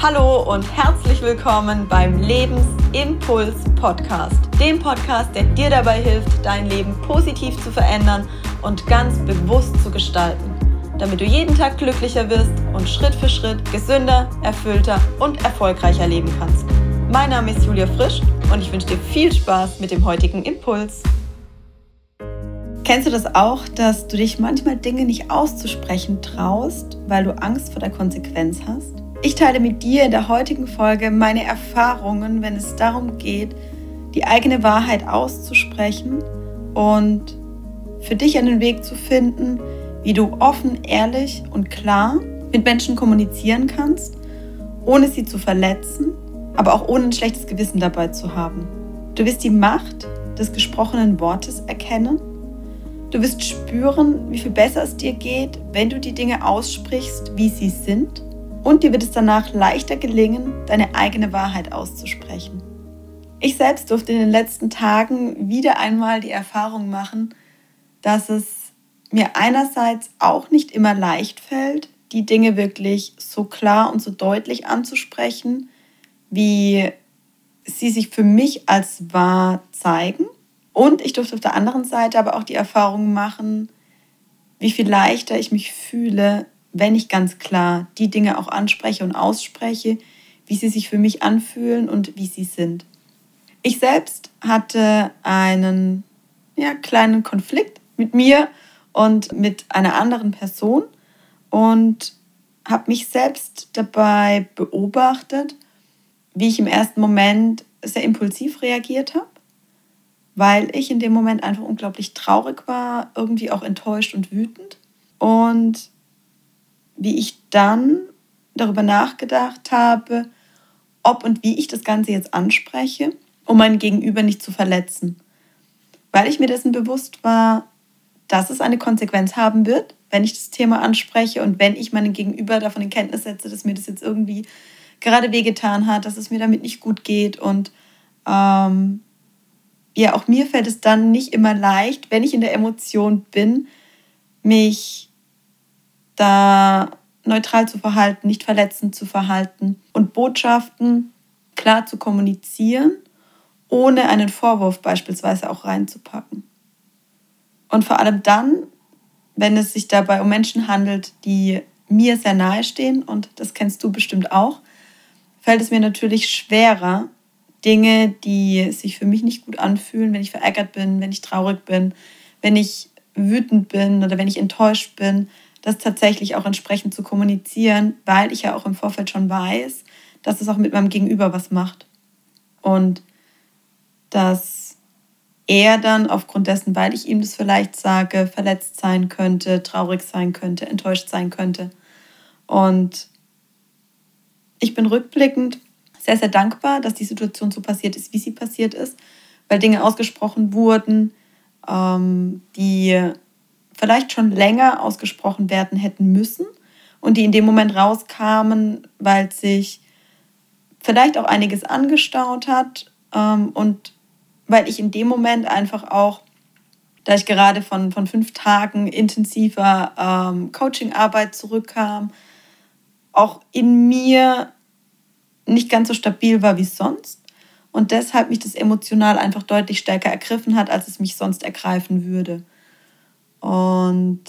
Hallo und herzlich willkommen beim Lebensimpuls Podcast, dem Podcast, der dir dabei hilft, dein Leben positiv zu verändern und ganz bewusst zu gestalten, damit du jeden Tag glücklicher wirst und Schritt für Schritt gesünder, erfüllter und erfolgreicher leben kannst. Mein Name ist Julia Frisch und ich wünsche dir viel Spaß mit dem heutigen Impuls. Kennst du das auch, dass du dich manchmal Dinge nicht auszusprechen traust, weil du Angst vor der Konsequenz hast? Ich teile mit dir in der heutigen Folge meine Erfahrungen, wenn es darum geht, die eigene Wahrheit auszusprechen und für dich einen Weg zu finden, wie du offen, ehrlich und klar mit Menschen kommunizieren kannst, ohne sie zu verletzen, aber auch ohne ein schlechtes Gewissen dabei zu haben. Du wirst die Macht des gesprochenen Wortes erkennen. Du wirst spüren, wie viel besser es dir geht, wenn du die Dinge aussprichst, wie sie sind und dir wird es danach leichter gelingen, deine eigene Wahrheit auszusprechen. Ich selbst durfte in den letzten Tagen wieder einmal die Erfahrung machen, dass es mir einerseits auch nicht immer leicht fällt, die Dinge wirklich so klar und so deutlich anzusprechen, wie sie sich für mich als wahr zeigen. Und ich durfte auf der anderen Seite aber auch die Erfahrung machen, wie viel leichter ich mich fühle, wenn ich ganz klar die Dinge auch anspreche und ausspreche, wie sie sich für mich anfühlen und wie sie sind. Ich selbst hatte einen ja, kleinen Konflikt mit mir und mit einer anderen Person und habe mich selbst dabei beobachtet, wie ich im ersten Moment sehr impulsiv reagiert habe, weil ich in dem Moment einfach unglaublich traurig war, irgendwie auch enttäuscht und wütend. Und wie ich dann darüber nachgedacht habe, ob und wie ich das Ganze jetzt anspreche, um mein Gegenüber nicht zu verletzen. Weil ich mir dessen bewusst war, dass es eine Konsequenz haben wird, wenn ich das Thema anspreche und wenn ich meinen Gegenüber davon in Kenntnis setze, dass mir das jetzt irgendwie gerade wehgetan hat, dass es mir damit nicht gut geht. Und ähm, ja, auch mir fällt es dann nicht immer leicht, wenn ich in der Emotion bin, mich da neutral zu verhalten, nicht verletzend zu verhalten und Botschaften klar zu kommunizieren, ohne einen Vorwurf beispielsweise auch reinzupacken. Und vor allem dann, wenn es sich dabei um Menschen handelt, die mir sehr nahe stehen, und das kennst du bestimmt auch, fällt es mir natürlich schwerer, Dinge, die sich für mich nicht gut anfühlen, wenn ich verärgert bin, wenn ich traurig bin, wenn ich wütend bin oder wenn ich enttäuscht bin, das tatsächlich auch entsprechend zu kommunizieren, weil ich ja auch im Vorfeld schon weiß, dass es auch mit meinem Gegenüber was macht. Und dass er dann aufgrund dessen, weil ich ihm das vielleicht sage, verletzt sein könnte, traurig sein könnte, enttäuscht sein könnte. Und ich bin rückblickend sehr, sehr dankbar, dass die Situation so passiert ist, wie sie passiert ist, weil Dinge ausgesprochen wurden, ähm, die vielleicht schon länger ausgesprochen werden hätten müssen und die in dem Moment rauskamen, weil sich vielleicht auch einiges angestaut hat ähm, und weil ich in dem Moment einfach auch, da ich gerade von, von fünf Tagen intensiver ähm, Coachingarbeit zurückkam, auch in mir nicht ganz so stabil war wie sonst und deshalb mich das emotional einfach deutlich stärker ergriffen hat, als es mich sonst ergreifen würde. Und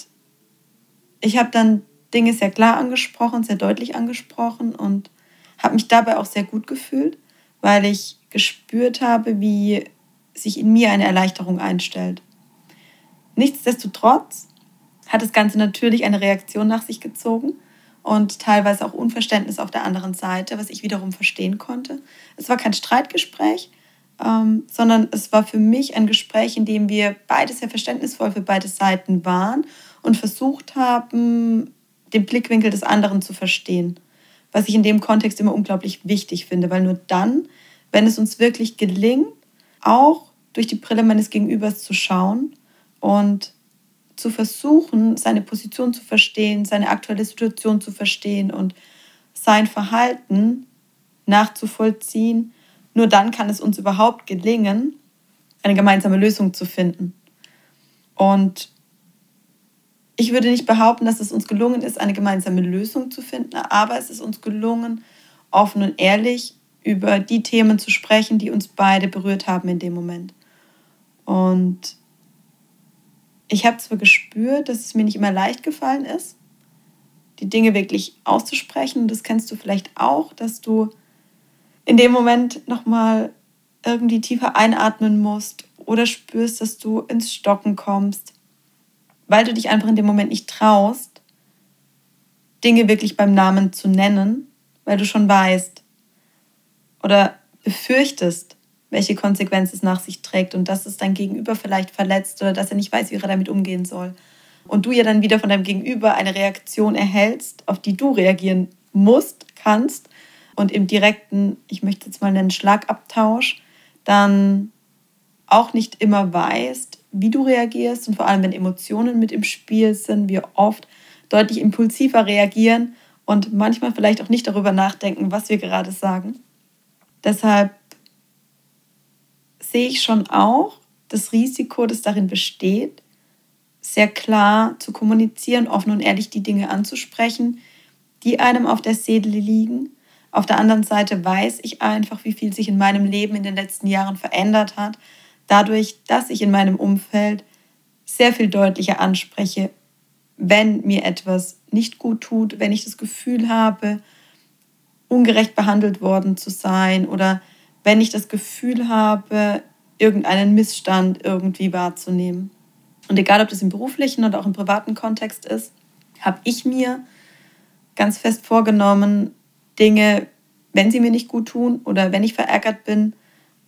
ich habe dann Dinge sehr klar angesprochen, sehr deutlich angesprochen und habe mich dabei auch sehr gut gefühlt, weil ich gespürt habe, wie sich in mir eine Erleichterung einstellt. Nichtsdestotrotz hat das Ganze natürlich eine Reaktion nach sich gezogen und teilweise auch Unverständnis auf der anderen Seite, was ich wiederum verstehen konnte. Es war kein Streitgespräch, ähm, sondern es war für mich ein Gespräch, in dem wir beide sehr verständnisvoll für beide Seiten waren und versucht haben, den Blickwinkel des anderen zu verstehen. Was ich in dem Kontext immer unglaublich wichtig finde, weil nur dann, wenn es uns wirklich gelingt, auch durch die Brille meines Gegenübers zu schauen und zu versuchen, seine Position zu verstehen, seine aktuelle Situation zu verstehen und sein Verhalten nachzuvollziehen, nur dann kann es uns überhaupt gelingen, eine gemeinsame Lösung zu finden. Und ich würde nicht behaupten, dass es uns gelungen ist, eine gemeinsame Lösung zu finden, aber es ist uns gelungen, offen und ehrlich über die Themen zu sprechen, die uns beide berührt haben in dem Moment. Und ich habe zwar gespürt, dass es mir nicht immer leicht gefallen ist, die Dinge wirklich auszusprechen. Das kennst du vielleicht auch, dass du in dem Moment nochmal irgendwie tiefer einatmen musst oder spürst, dass du ins Stocken kommst, weil du dich einfach in dem Moment nicht traust, Dinge wirklich beim Namen zu nennen, weil du schon weißt oder befürchtest, welche Konsequenzen es nach sich trägt und dass es dein Gegenüber vielleicht verletzt oder dass er nicht weiß, wie er damit umgehen soll. Und du ja dann wieder von deinem Gegenüber eine Reaktion erhältst, auf die du reagieren musst, kannst und im direkten, ich möchte jetzt mal nennen, Schlagabtausch, dann auch nicht immer weißt, wie du reagierst und vor allem, wenn Emotionen mit im Spiel sind, wir oft deutlich impulsiver reagieren und manchmal vielleicht auch nicht darüber nachdenken, was wir gerade sagen. Deshalb sehe ich schon auch das Risiko, das darin besteht, sehr klar zu kommunizieren, offen und ehrlich die Dinge anzusprechen, die einem auf der Seele liegen. Auf der anderen Seite weiß ich einfach, wie viel sich in meinem Leben in den letzten Jahren verändert hat, dadurch, dass ich in meinem Umfeld sehr viel deutlicher anspreche, wenn mir etwas nicht gut tut, wenn ich das Gefühl habe, ungerecht behandelt worden zu sein oder wenn ich das Gefühl habe, irgendeinen Missstand irgendwie wahrzunehmen. Und egal, ob das im beruflichen oder auch im privaten Kontext ist, habe ich mir ganz fest vorgenommen, Dinge, wenn sie mir nicht gut tun oder wenn ich verärgert bin,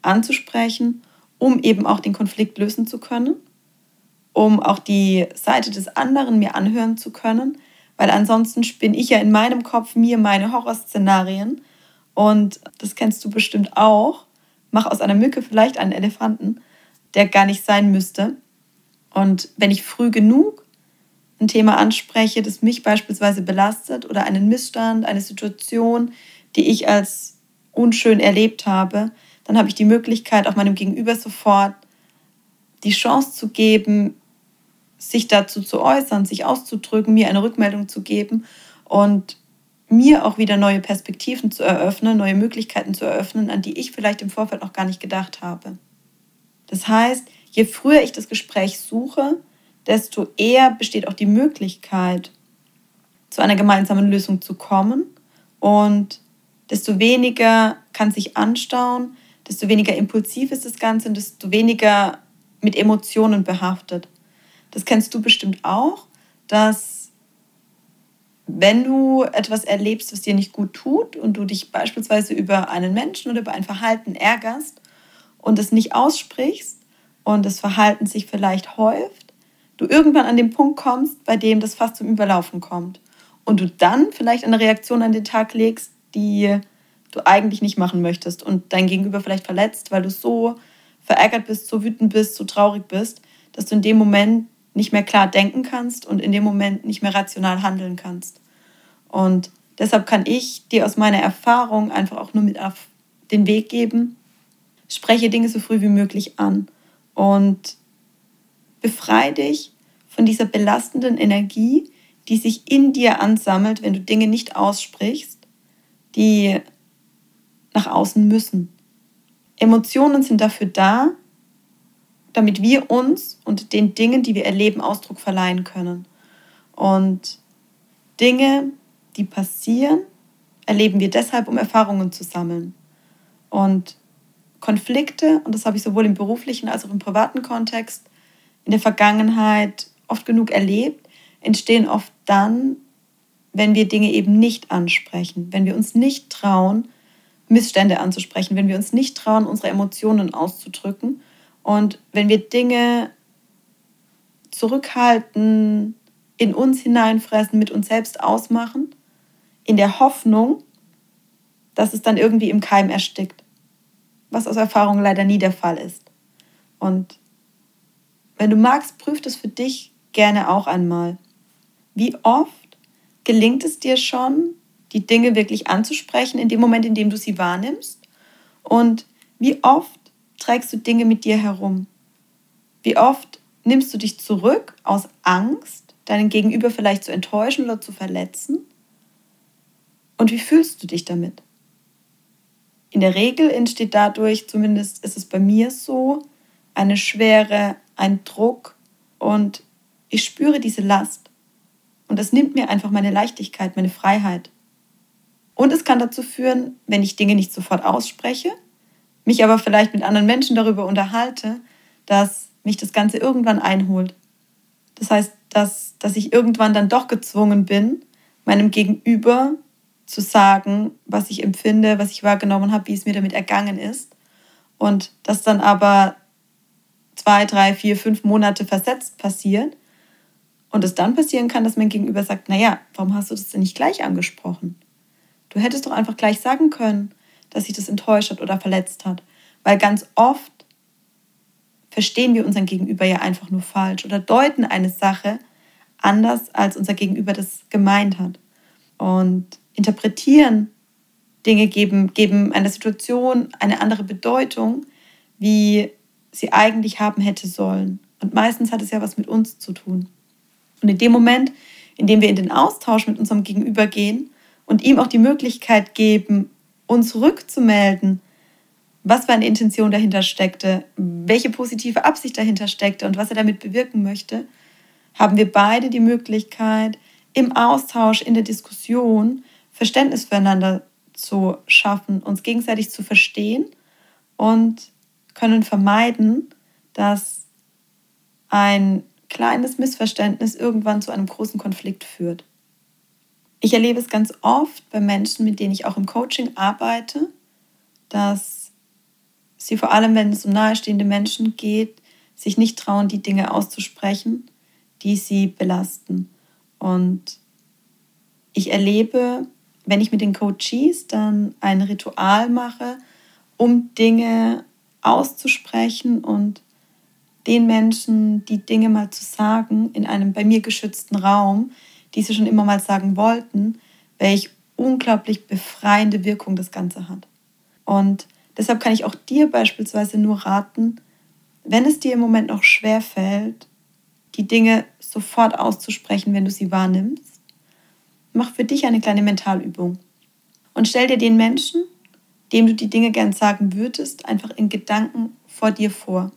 anzusprechen, um eben auch den Konflikt lösen zu können, um auch die Seite des anderen mir anhören zu können, weil ansonsten spinne ich ja in meinem Kopf mir meine Horrorszenarien und das kennst du bestimmt auch. Mach aus einer Mücke vielleicht einen Elefanten, der gar nicht sein müsste. Und wenn ich früh genug ein Thema anspreche, das mich beispielsweise belastet oder einen Missstand, eine Situation, die ich als unschön erlebt habe, dann habe ich die Möglichkeit, auch meinem Gegenüber sofort die Chance zu geben, sich dazu zu äußern, sich auszudrücken, mir eine Rückmeldung zu geben und mir auch wieder neue Perspektiven zu eröffnen, neue Möglichkeiten zu eröffnen, an die ich vielleicht im Vorfeld noch gar nicht gedacht habe. Das heißt, je früher ich das Gespräch suche, desto eher besteht auch die Möglichkeit, zu einer gemeinsamen Lösung zu kommen und desto weniger kann sich anstauen, desto weniger impulsiv ist das Ganze und desto weniger mit Emotionen behaftet. Das kennst du bestimmt auch, dass wenn du etwas erlebst, was dir nicht gut tut und du dich beispielsweise über einen Menschen oder über ein Verhalten ärgerst und es nicht aussprichst und das Verhalten sich vielleicht häuft, du irgendwann an den Punkt kommst, bei dem das fast zum Überlaufen kommt und du dann vielleicht eine Reaktion an den Tag legst, die du eigentlich nicht machen möchtest und dein Gegenüber vielleicht verletzt, weil du so verärgert bist, so wütend bist, so traurig bist, dass du in dem Moment nicht mehr klar denken kannst und in dem Moment nicht mehr rational handeln kannst. Und deshalb kann ich dir aus meiner Erfahrung einfach auch nur mit auf den Weg geben, spreche Dinge so früh wie möglich an und befreie dich von dieser belastenden Energie, die sich in dir ansammelt, wenn du Dinge nicht aussprichst, die nach außen müssen. Emotionen sind dafür da, damit wir uns und den Dingen, die wir erleben, Ausdruck verleihen können. Und Dinge, die passieren, erleben wir deshalb, um Erfahrungen zu sammeln. Und Konflikte, und das habe ich sowohl im beruflichen als auch im privaten Kontext in der Vergangenheit oft genug erlebt, entstehen oft dann, wenn wir Dinge eben nicht ansprechen, wenn wir uns nicht trauen, Missstände anzusprechen, wenn wir uns nicht trauen, unsere Emotionen auszudrücken und wenn wir Dinge zurückhalten, in uns hineinfressen, mit uns selbst ausmachen, in der Hoffnung, dass es dann irgendwie im Keim erstickt, was aus Erfahrung leider nie der Fall ist. Und wenn du magst, prüf das für dich gerne auch einmal. Wie oft gelingt es dir schon, die Dinge wirklich anzusprechen in dem Moment, in dem du sie wahrnimmst? Und wie oft trägst du Dinge mit dir herum? Wie oft nimmst du dich zurück aus Angst, deinen Gegenüber vielleicht zu enttäuschen oder zu verletzen? Und wie fühlst du dich damit? in der Regel entsteht dadurch, zumindest ist es bei mir so, eine Schwere, ein Druck und ich spüre diese Last. Und das nimmt mir einfach meine Leichtigkeit, meine Freiheit. Und es kann dazu führen, wenn ich Dinge nicht sofort ausspreche, mich aber vielleicht mit anderen Menschen darüber unterhalte, dass mich das Ganze irgendwann einholt. Das heißt, dass, dass ich irgendwann dann doch gezwungen bin, meinem Gegenüber zu sagen, was ich empfinde, was ich wahrgenommen habe, wie es mir damit ergangen ist. Und das dann aber zwei, drei, vier, fünf Monate versetzt passiert. Und es dann passieren kann, dass mein Gegenüber sagt, naja, warum hast du das denn nicht gleich angesprochen? Du hättest doch einfach gleich sagen können, dass sich das enttäuscht hat oder verletzt hat. Weil ganz oft verstehen wir unseren Gegenüber ja einfach nur falsch oder deuten eine Sache anders, als unser Gegenüber das gemeint hat. Und interpretieren Dinge, geben, geben einer Situation eine andere Bedeutung, wie sie eigentlich haben hätte sollen. Und meistens hat es ja was mit uns zu tun. Und in dem Moment, in dem wir in den Austausch mit unserem Gegenüber gehen und ihm auch die Möglichkeit geben, uns rückzumelden, was für eine Intention dahinter steckte, welche positive Absicht dahinter steckte und was er damit bewirken möchte, haben wir beide die Möglichkeit, im Austausch, in der Diskussion Verständnis füreinander zu schaffen, uns gegenseitig zu verstehen und können vermeiden, dass ein kleines Missverständnis irgendwann zu einem großen Konflikt führt. Ich erlebe es ganz oft bei Menschen, mit denen ich auch im Coaching arbeite, dass sie vor allem, wenn es um nahestehende Menschen geht, sich nicht trauen, die Dinge auszusprechen, die sie belasten. Und ich erlebe, wenn ich mit den Coaches dann ein Ritual mache, um Dinge auszusprechen und den Menschen die Dinge mal zu sagen in einem bei mir geschützten Raum, die sie schon immer mal sagen wollten, welch unglaublich befreiende Wirkung das Ganze hat. Und deshalb kann ich auch dir beispielsweise nur raten, wenn es dir im Moment noch schwer fällt, die Dinge sofort auszusprechen, wenn du sie wahrnimmst, mach für dich eine kleine Mentalübung und stell dir den Menschen, dem du die Dinge gern sagen würdest, einfach in Gedanken vor dir vor.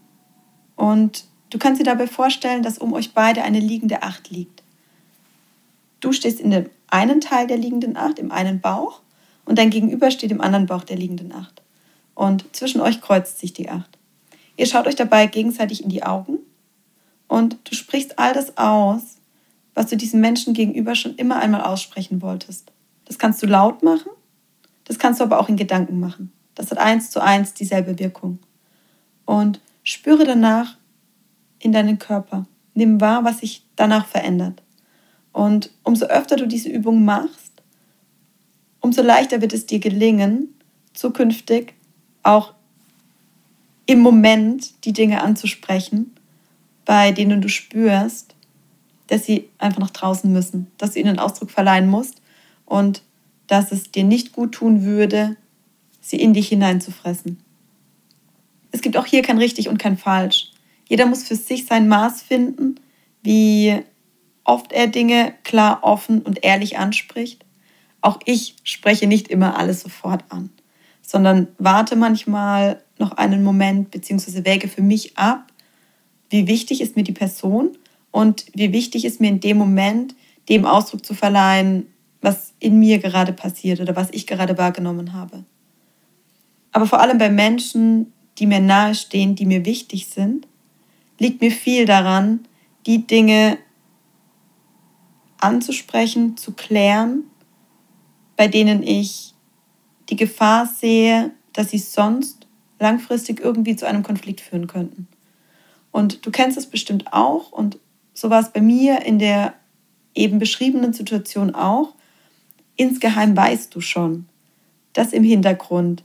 Und du kannst dir dabei vorstellen, dass um euch beide eine liegende Acht liegt. Du stehst in dem einen Teil der liegenden Acht, im einen Bauch, und dein Gegenüber steht im anderen Bauch der liegenden Acht. Und zwischen euch kreuzt sich die Acht. Ihr schaut euch dabei gegenseitig in die Augen und du sprichst all das aus, was du diesem Menschen gegenüber schon immer einmal aussprechen wolltest. Das kannst du laut machen, das kannst du aber auch in Gedanken machen. Das hat eins zu eins dieselbe Wirkung. Und spüre danach in deinen Körper. Nimm wahr, was sich danach verändert. Und umso öfter du diese Übung machst, umso leichter wird es dir gelingen, zukünftig auch im Moment die Dinge anzusprechen, bei denen du spürst, dass sie einfach nach draußen müssen, dass du ihnen Ausdruck verleihen musst und dass es dir nicht gut tun würde, sie in dich hineinzufressen. Es gibt auch hier kein richtig und kein falsch. Jeder muss für sich sein Maß finden, wie oft er Dinge klar, offen und ehrlich anspricht. Auch ich spreche nicht immer alles sofort an, sondern warte manchmal noch einen Moment bzw. wäge für mich ab, wie wichtig ist mir die Person und wie wichtig ist mir in dem Moment, dem Ausdruck zu verleihen, was in mir gerade passiert oder was ich gerade wahrgenommen habe. Aber vor allem bei Menschen, die mir nahestehen, die mir wichtig sind, liegt mir viel daran, die Dinge anzusprechen, zu klären, bei denen ich die Gefahr sehe, dass sie sonst langfristig irgendwie zu einem Konflikt führen könnten. Und du kennst es bestimmt auch und so war es bei mir in der eben beschriebenen Situation auch. Insgeheim weißt du schon, dass im Hintergrund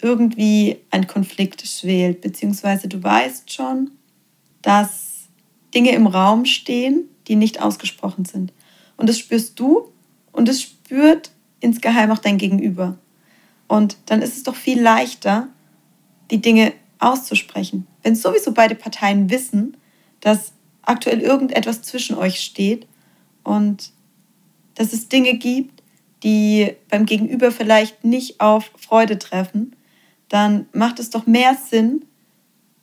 irgendwie ein Konflikt schwelt, beziehungsweise du weißt schon, dass Dinge im Raum stehen, die nicht ausgesprochen sind. Und das spürst du und das spürt insgeheim auch dein Gegenüber. Und dann ist es doch viel leichter, die Dinge auszusprechen. Wenn sowieso beide Parteien wissen, dass aktuell irgendetwas zwischen euch steht und dass es Dinge gibt, die beim Gegenüber vielleicht nicht auf Freude treffen, dann macht es doch mehr Sinn,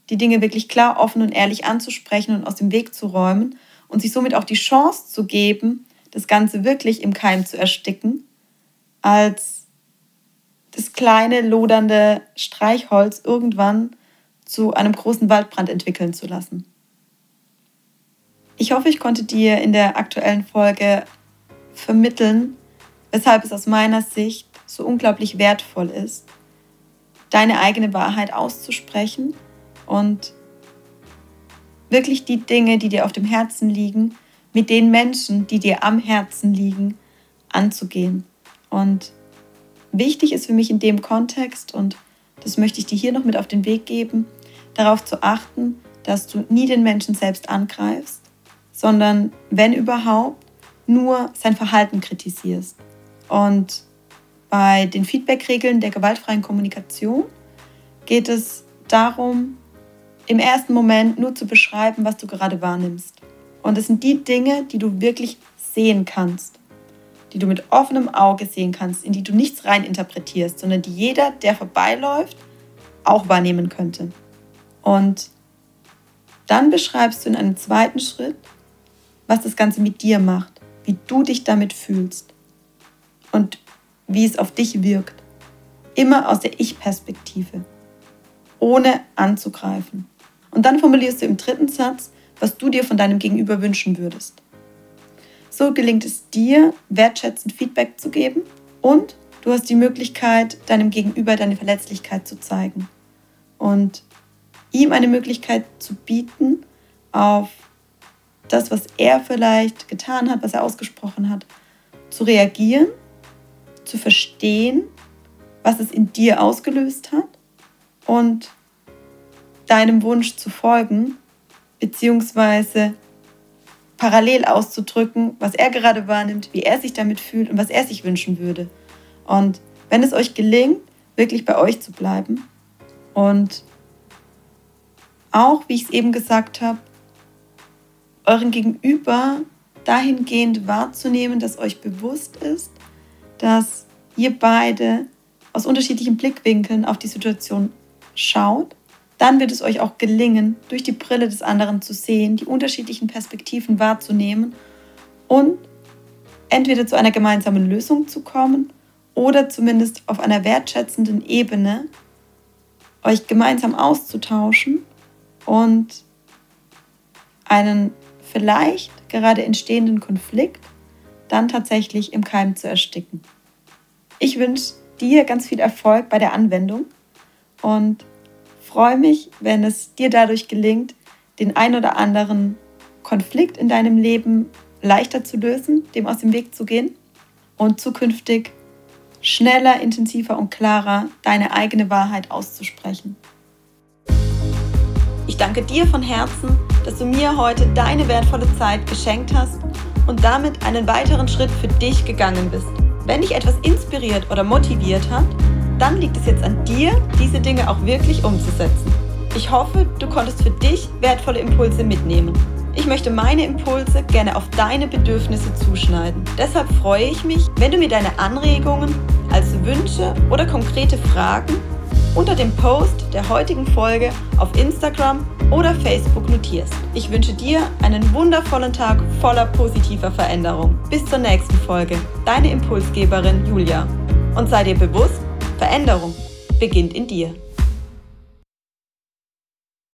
die Dinge wirklich klar, offen und ehrlich anzusprechen und aus dem Weg zu räumen und sich somit auch die Chance zu geben, das Ganze wirklich im Keim zu ersticken, als das kleine, lodernde Streichholz irgendwann zu einem großen Waldbrand entwickeln zu lassen. Ich hoffe, ich konnte dir in der aktuellen Folge vermitteln, weshalb es aus meiner Sicht so unglaublich wertvoll ist, deine eigene Wahrheit auszusprechen und wirklich die Dinge, die dir auf dem Herzen liegen, mit den Menschen, die dir am Herzen liegen, anzugehen. Und wichtig ist für mich in dem Kontext, und das möchte ich dir hier noch mit auf den Weg geben, darauf zu achten, dass du nie den Menschen selbst angreifst, sondern wenn überhaupt, nur sein Verhalten kritisierst. Und bei den Feedback-Regeln der gewaltfreien Kommunikation geht es darum, im ersten Moment nur zu beschreiben, was du gerade wahrnimmst. Und es sind die Dinge, die du wirklich sehen kannst, die du mit offenem Auge sehen kannst, in die du nichts rein interpretierst, sondern die jeder, der vorbeiläuft, auch wahrnehmen könnte. Und dann beschreibst du in einem zweiten Schritt, was das Ganze mit dir macht, wie du dich damit fühlst und wie es auf dich wirkt. Immer aus der Ich-Perspektive, ohne anzugreifen. Und dann formulierst du im dritten Satz, was du dir von deinem Gegenüber wünschen würdest. So gelingt es dir, wertschätzend Feedback zu geben und du hast die Möglichkeit, deinem Gegenüber deine Verletzlichkeit zu zeigen und ihm eine Möglichkeit zu bieten, auf das, was er vielleicht getan hat, was er ausgesprochen hat, zu reagieren, zu verstehen, was es in dir ausgelöst hat und deinem Wunsch zu folgen, beziehungsweise parallel auszudrücken, was er gerade wahrnimmt, wie er sich damit fühlt und was er sich wünschen würde. Und wenn es euch gelingt, wirklich bei euch zu bleiben und auch, wie ich es eben gesagt habe, euren Gegenüber dahingehend wahrzunehmen, dass euch bewusst ist, dass ihr beide aus unterschiedlichen Blickwinkeln auf die Situation schaut dann wird es euch auch gelingen, durch die Brille des anderen zu sehen, die unterschiedlichen Perspektiven wahrzunehmen und entweder zu einer gemeinsamen Lösung zu kommen oder zumindest auf einer wertschätzenden Ebene euch gemeinsam auszutauschen und einen vielleicht gerade entstehenden Konflikt dann tatsächlich im Keim zu ersticken. Ich wünsche dir ganz viel Erfolg bei der Anwendung und freue mich, wenn es dir dadurch gelingt, den ein oder anderen Konflikt in deinem Leben leichter zu lösen, dem aus dem Weg zu gehen und zukünftig schneller, intensiver und klarer deine eigene Wahrheit auszusprechen. Ich danke dir von Herzen, dass du mir heute deine wertvolle Zeit geschenkt hast und damit einen weiteren Schritt für dich gegangen bist. Wenn dich etwas inspiriert oder motiviert hat, dann liegt es jetzt an dir, diese Dinge auch wirklich umzusetzen. Ich hoffe, du konntest für dich wertvolle Impulse mitnehmen. Ich möchte meine Impulse gerne auf deine Bedürfnisse zuschneiden. Deshalb freue ich mich, wenn du mir deine Anregungen als Wünsche oder konkrete Fragen unter dem Post der heutigen Folge auf Instagram oder Facebook notierst. Ich wünsche dir einen wundervollen Tag voller positiver Veränderung. Bis zur nächsten Folge. Deine Impulsgeberin Julia. Und sei dir bewusst, Veränderung beginnt in dir.